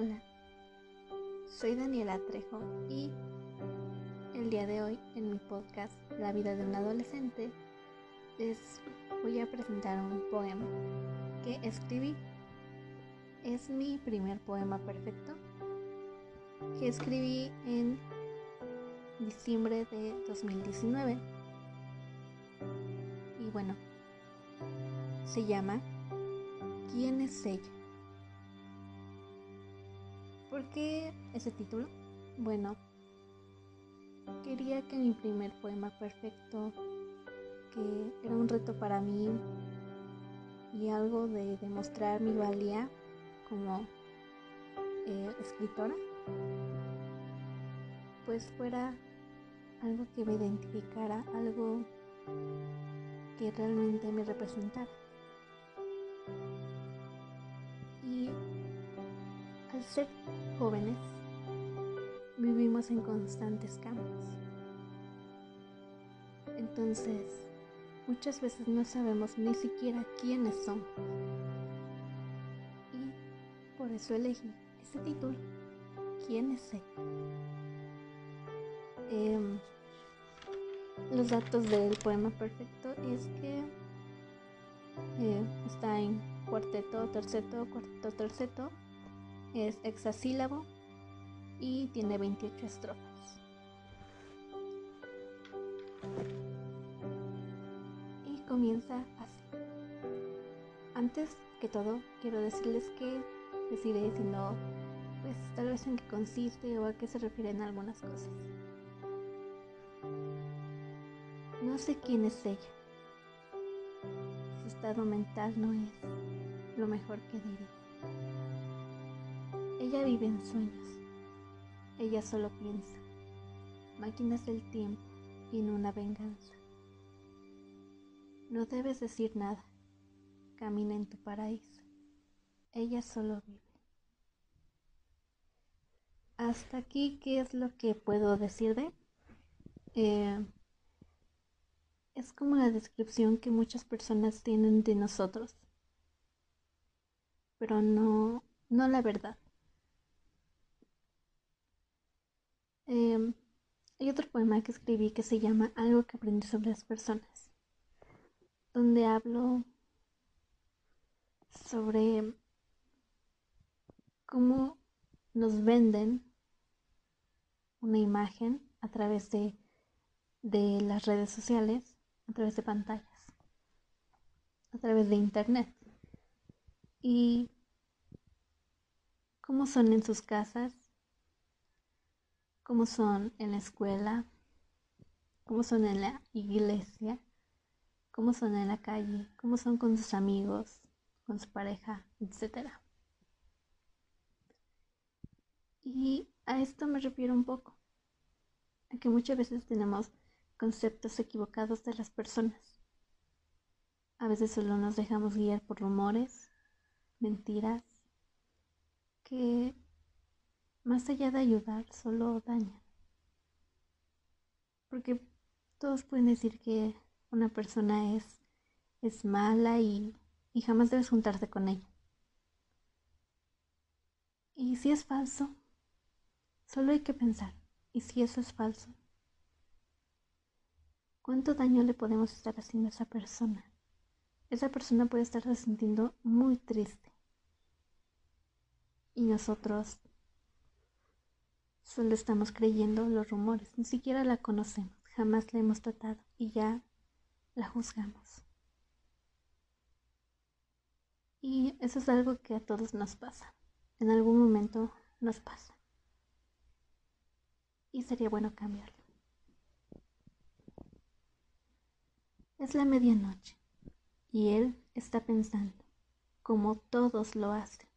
Hola, soy Daniela Trejo y el día de hoy en mi podcast La vida de un adolescente les voy a presentar un poema que escribí. Es mi primer poema perfecto que escribí en diciembre de 2019. Y bueno, se llama ¿Quién es ella? ¿Por qué ese título? Bueno, quería que mi primer poema perfecto, que era un reto para mí y algo de demostrar mi valía como eh, escritora, pues fuera algo que me identificara, algo que realmente me representara. Y al ser jóvenes, vivimos en constantes cambios. Entonces, muchas veces no sabemos ni siquiera quiénes somos. Y por eso elegí este título, ¿Quién es él? Em, los datos del poema perfecto es que eh, está en cuarteto, terceto, cuarteto, terceto, es hexasílabo y tiene 28 estrofas. Y comienza así. Antes que todo, quiero decirles que les iré diciendo, pues tal vez en qué consiste o a qué se refieren algunas cosas. No sé quién es ella. Su estado mental no es lo mejor que diría. Ella vive en sueños. Ella solo piensa. Máquinas del tiempo y en una venganza. No debes decir nada. Camina en tu paraíso. Ella solo vive. Hasta aquí, ¿qué es lo que puedo decir de? Eh, es como la descripción que muchas personas tienen de nosotros, pero no, no la verdad. Eh, hay otro poema que escribí que se llama Algo que aprendí sobre las personas, donde hablo sobre cómo nos venden una imagen a través de, de las redes sociales, a través de pantallas, a través de internet. Y cómo son en sus casas, cómo son en la escuela, cómo son en la iglesia, cómo son en la calle, cómo son con sus amigos, con su pareja, etc. Y a esto me refiero un poco, a que muchas veces tenemos conceptos equivocados de las personas. A veces solo nos dejamos guiar por rumores, mentiras, que más allá de ayudar, solo dañan. Porque todos pueden decir que una persona es, es mala y, y jamás debes juntarte con ella. Y si es falso, solo hay que pensar, ¿y si eso es falso? ¿Cuánto daño le podemos estar haciendo a esa persona? Esa persona puede estarse sintiendo muy triste. Y nosotros Solo estamos creyendo los rumores, ni siquiera la conocemos, jamás la hemos tratado y ya la juzgamos. Y eso es algo que a todos nos pasa. En algún momento nos pasa. Y sería bueno cambiarlo. Es la medianoche y él está pensando, como todos lo hacen.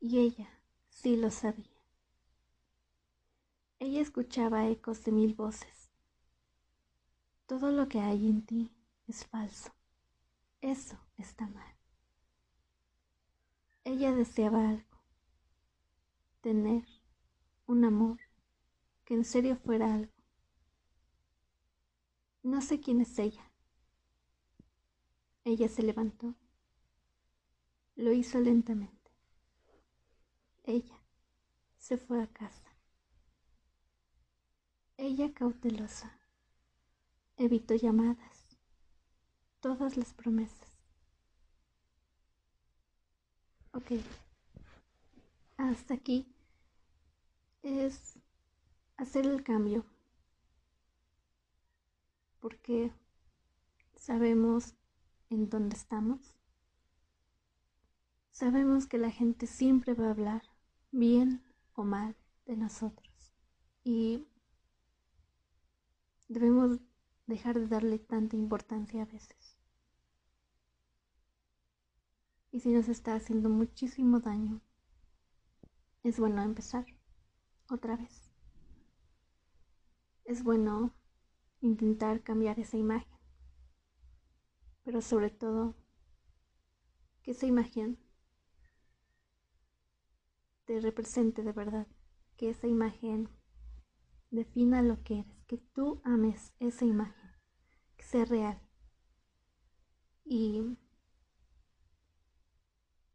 Y ella sí lo sabía. Ella escuchaba ecos de mil voces. Todo lo que hay en ti es falso. Eso está mal. Ella deseaba algo. Tener un amor que en serio fuera algo. No sé quién es ella. Ella se levantó. Lo hizo lentamente. Ella se fue a casa. Ella cautelosa. Evitó llamadas, todas las promesas. Ok, hasta aquí es hacer el cambio, porque sabemos en dónde estamos, sabemos que la gente siempre va a hablar bien o mal de nosotros. Y debemos dejar de darle tanta importancia a veces. Y si nos está haciendo muchísimo daño, es bueno empezar otra vez. Es bueno intentar cambiar esa imagen, pero sobre todo que esa imagen te represente de verdad, que esa imagen defina lo que eres, que tú ames esa imagen, que sea real. Y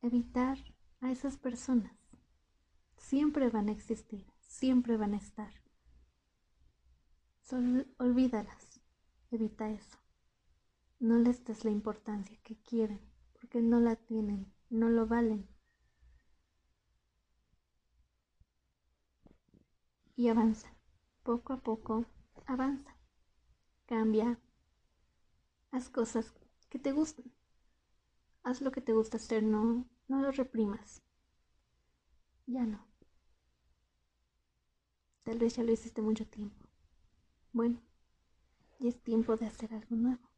evitar a esas personas. Siempre van a existir, siempre van a estar. Olvídalas, evita eso. No les des la importancia que quieren, porque no la tienen, no lo valen. Y avanza poco a poco avanza, cambia, haz cosas que te gusten, haz lo que te gusta hacer, no, no lo reprimas, ya no. Tal vez ya lo hiciste mucho tiempo. Bueno, y es tiempo de hacer algo nuevo.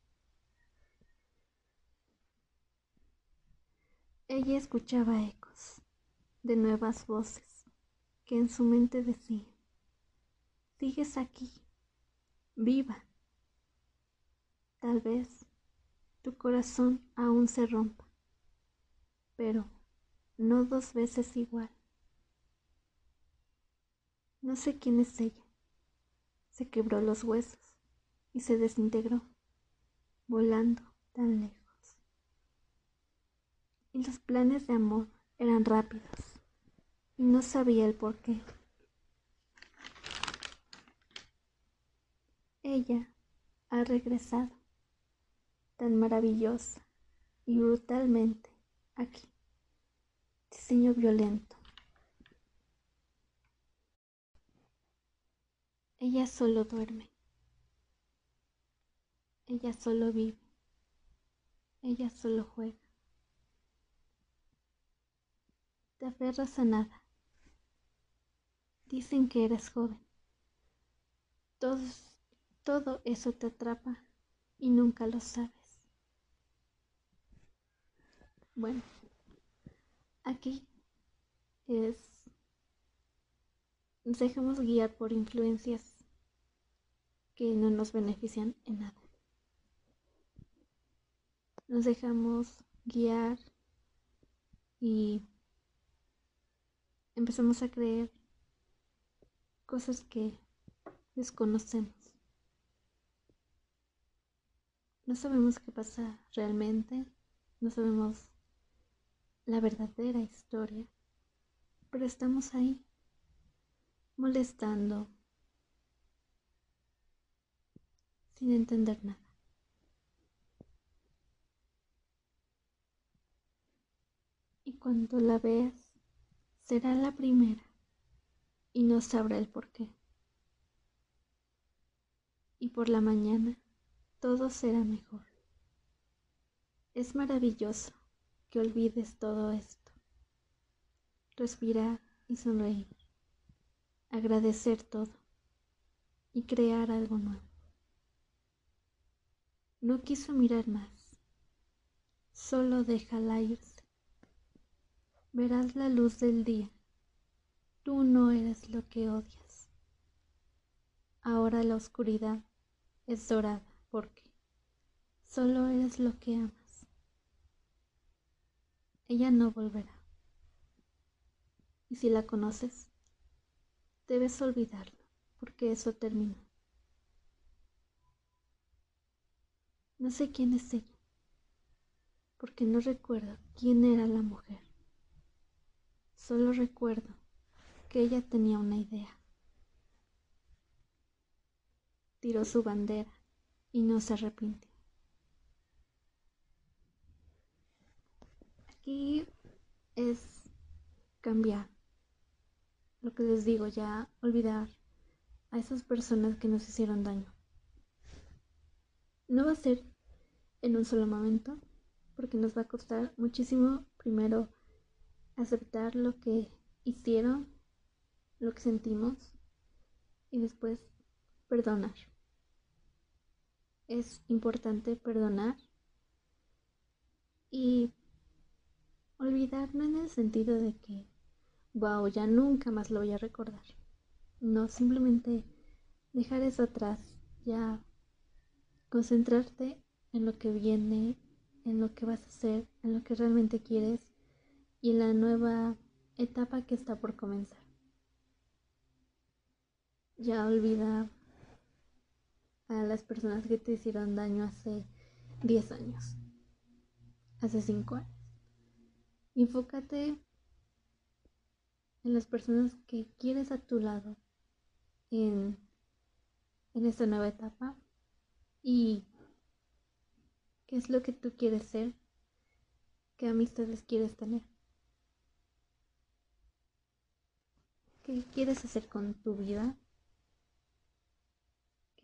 Ella escuchaba ecos de nuevas voces que en su mente decían, sigues aquí, viva. Tal vez tu corazón aún se rompa, pero no dos veces igual. No sé quién es ella. Se quebró los huesos y se desintegró, volando tan lejos. Y los planes de amor eran rápidos y no sabía el por Ella ha regresado, tan maravillosa y brutalmente aquí. Diseño violento. Ella solo duerme. Ella solo vive. Ella solo juega. Te aferras a nada. Dicen que eres joven. Todos todo eso te atrapa y nunca lo sabes. Bueno, aquí es... Nos dejamos guiar por influencias que no nos benefician en nada. Nos dejamos guiar y empezamos a creer cosas que desconocemos. No sabemos qué pasa realmente, no sabemos la verdadera historia, pero estamos ahí, molestando, sin entender nada. Y cuando la veas, será la primera y no sabrá el por qué. Y por la mañana todo será mejor. Es maravilloso que olvides todo esto. Respirar y sonreír. Agradecer todo y crear algo nuevo. No quiso mirar más. Solo déjala irse. Verás la luz del día. Tú no eres lo que odias. Ahora la oscuridad es dorada porque solo eres lo que amas. Ella no volverá. Y si la conoces, debes olvidarlo, porque eso terminó. No sé quién es ella, porque no recuerdo quién era la mujer. Solo recuerdo porque ella tenía una idea. Tiró su bandera y no se arrepintió. Aquí es cambiar. Lo que les digo, ya olvidar a esas personas que nos hicieron daño. No va a ser en un solo momento, porque nos va a costar muchísimo primero aceptar lo que hicieron, lo que sentimos y después perdonar. Es importante perdonar y olvidar no en el sentido de que, wow, ya nunca más lo voy a recordar. No, simplemente dejar eso atrás, ya concentrarte en lo que viene, en lo que vas a hacer, en lo que realmente quieres y en la nueva etapa que está por comenzar. Ya olvida a las personas que te hicieron daño hace 10 años, hace 5 años. Enfócate en las personas que quieres a tu lado en, en esta nueva etapa y qué es lo que tú quieres ser, qué amistades quieres tener, qué quieres hacer con tu vida,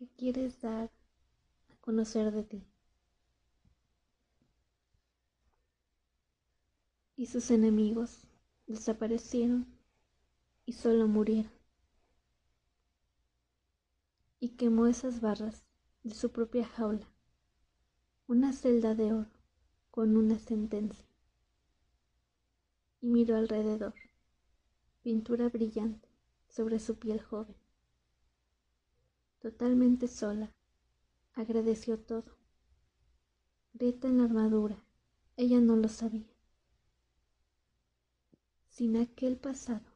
qué quieres dar a conocer de ti. Y sus enemigos desaparecieron y solo murieron. Y quemó esas barras de su propia jaula, una celda de oro con una sentencia. Y miró alrededor, pintura brillante sobre su piel joven. Totalmente sola, agradeció todo. Grieta en la armadura, ella no lo sabía. Sin aquel pasado,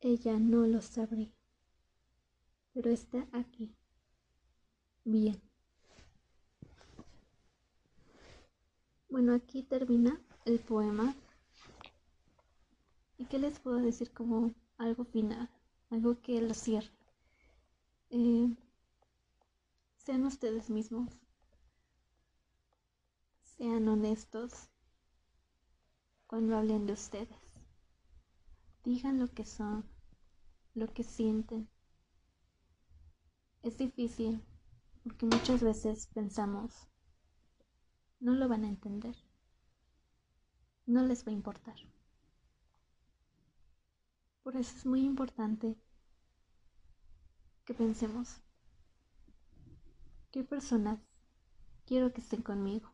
ella no lo sabría. Pero está aquí, Bien. Bueno, aquí termina el poema. ¿Y qué les puedo decir como algo final? Algo que lo cierre. Eh, sean ustedes mismos. Sean honestos cuando hablen de ustedes. Digan lo que son, lo que sienten. Es difícil porque muchas veces pensamos, no lo van a entender, no les va a importar. Por eso es muy importante que pensemos, ¿qué personas quiero que estén conmigo?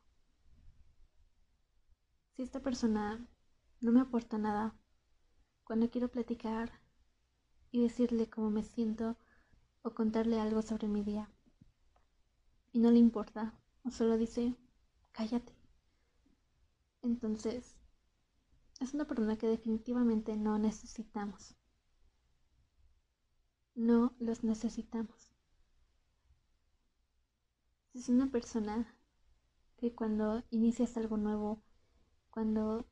Si esta persona no me aporta nada, cuando quiero platicar y decirle cómo me siento o contarle algo sobre mi día, y no le importa o solo dice cállate. Entonces, es una persona que definitivamente no necesitamos. No los necesitamos. Es una persona que cuando inicias algo nuevo, cuando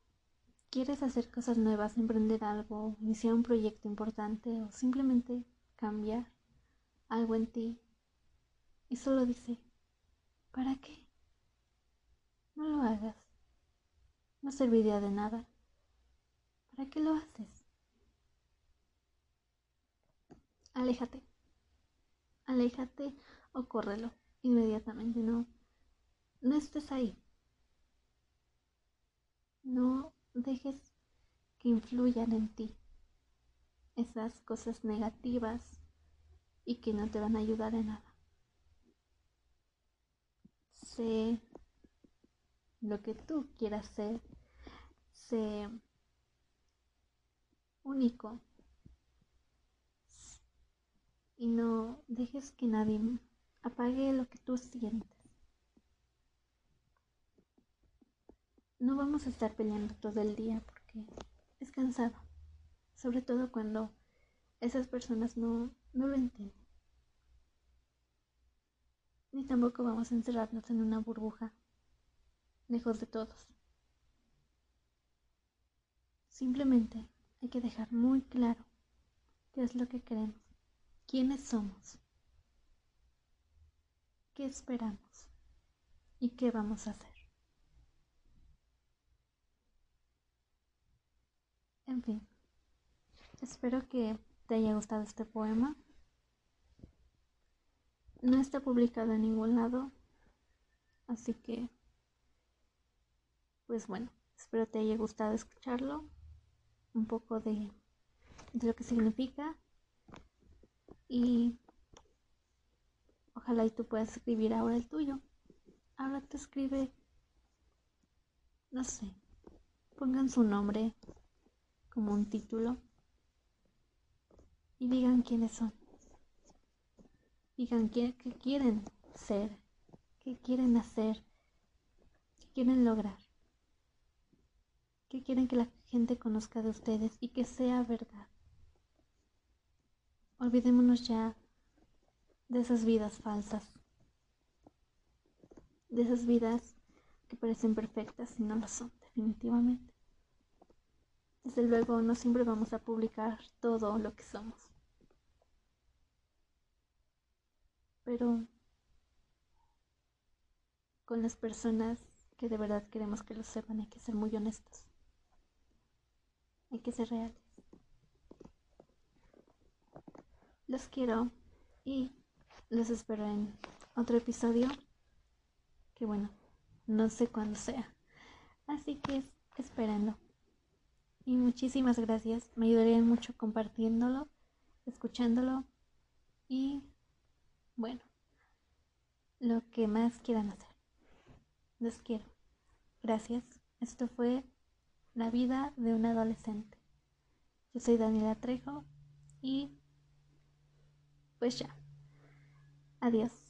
quieres hacer cosas nuevas, emprender algo, iniciar un proyecto importante o simplemente cambiar algo en ti, y solo dice, ¿Para qué? No lo hagas. No serviría de nada. ¿Para qué lo haces? Aléjate. Aléjate o córrelo inmediatamente. No, no estés ahí. No dejes que influyan en ti esas cosas negativas y que no te van a ayudar en nada sé lo que tú quieras ser, sé único y no dejes que nadie apague lo que tú sientes. No vamos a estar peleando todo el día porque es cansado, sobre todo cuando esas personas no, no lo entienden ni tampoco vamos a encerrarnos en una burbuja, lejos de todos. Simplemente hay que dejar muy claro qué es lo que queremos, quiénes somos, qué esperamos y qué vamos a hacer. En fin, espero que te haya gustado este poema. No está publicado en ningún lado, así que, pues bueno, espero te haya gustado escucharlo, un poco de, de lo que significa y ojalá y tú puedas escribir ahora el tuyo. Ahora te escribe, no sé, pongan su nombre como un título y digan quiénes son. Digan qué, qué quieren ser, qué quieren hacer, qué quieren lograr, qué quieren que la gente conozca de ustedes y que sea verdad. Olvidémonos ya de esas vidas falsas, de esas vidas que parecen perfectas y no lo son, definitivamente. Desde luego, no siempre vamos a publicar todo lo que somos. Pero con las personas que de verdad queremos que lo sepan hay que ser muy honestos. Hay que ser reales. Los quiero y los espero en otro episodio. Que bueno, no sé cuándo sea. Así que espérenlo. Y muchísimas gracias. Me ayudarían mucho compartiéndolo, escuchándolo y bueno, lo que más quieran hacer. Los quiero. Gracias. Esto fue La vida de un adolescente. Yo soy Daniela Trejo y pues ya. Adiós.